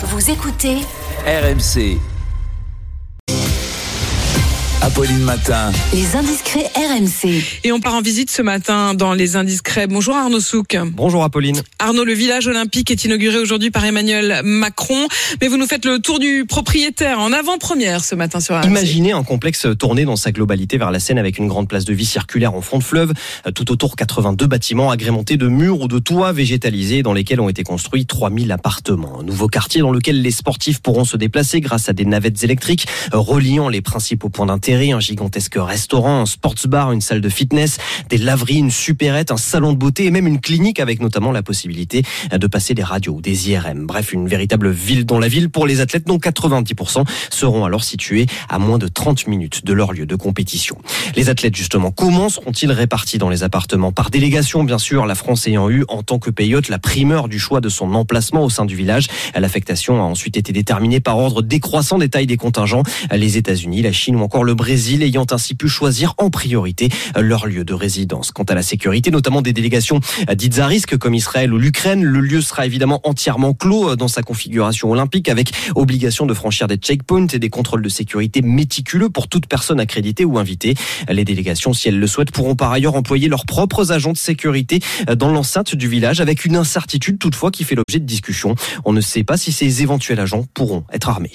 Vous écoutez RMC. Apolline Matin. les indiscrets RMC. Et on part en visite ce matin dans les indiscrets. Bonjour Arnaud Souk. Bonjour Apolline. Arnaud, le village olympique est inauguré aujourd'hui par Emmanuel Macron, mais vous nous faites le tour du propriétaire en avant-première ce matin sur RMC. Imaginez un complexe tourné dans sa globalité vers la Seine avec une grande place de vie circulaire en fond de fleuve. Tout autour, 82 bâtiments agrémentés de murs ou de toits végétalisés dans lesquels ont été construits 3000 appartements. Un nouveau quartier dans lequel les sportifs pourront se déplacer grâce à des navettes électriques reliant les principaux points d'intérêt, un gigantesque restaurant, un sports bar, une salle de fitness, des laveries, une supérette, un salon de beauté et même une clinique avec notamment la possibilité de passer des radios ou des IRM. Bref, une véritable ville dans la ville pour les athlètes dont 90% seront alors situés à moins de 30 minutes de leur lieu de compétition. Les athlètes justement, comment seront-ils répartis dans les appartements? Par délégation bien sûr, la France ayant eu en tant que payote la primeur du choix de son emplacement au sein du village. L'affectation a ensuite été déterminée par ordre décroissant des tailles des contingents. Les États-Unis, la Chine ou encore le Brésil ayant ainsi pu choisir en priorité leur lieu de résidence. Quant à la sécurité, notamment des délégations dites à risque comme Israël ou l'Ukraine, le lieu sera évidemment entièrement clos dans sa configuration olympique avec obligation de franchir des checkpoints et des contrôles de sécurité méticuleux pour toute personne accréditée ou invitée. Les délégations, si elles le souhaitent, pourront par ailleurs employer leurs propres agents de sécurité dans l'enceinte du village avec une incertitude toutefois qui fait l'objet de discussions. On ne sait pas si ces éventuels agents pourront être armés.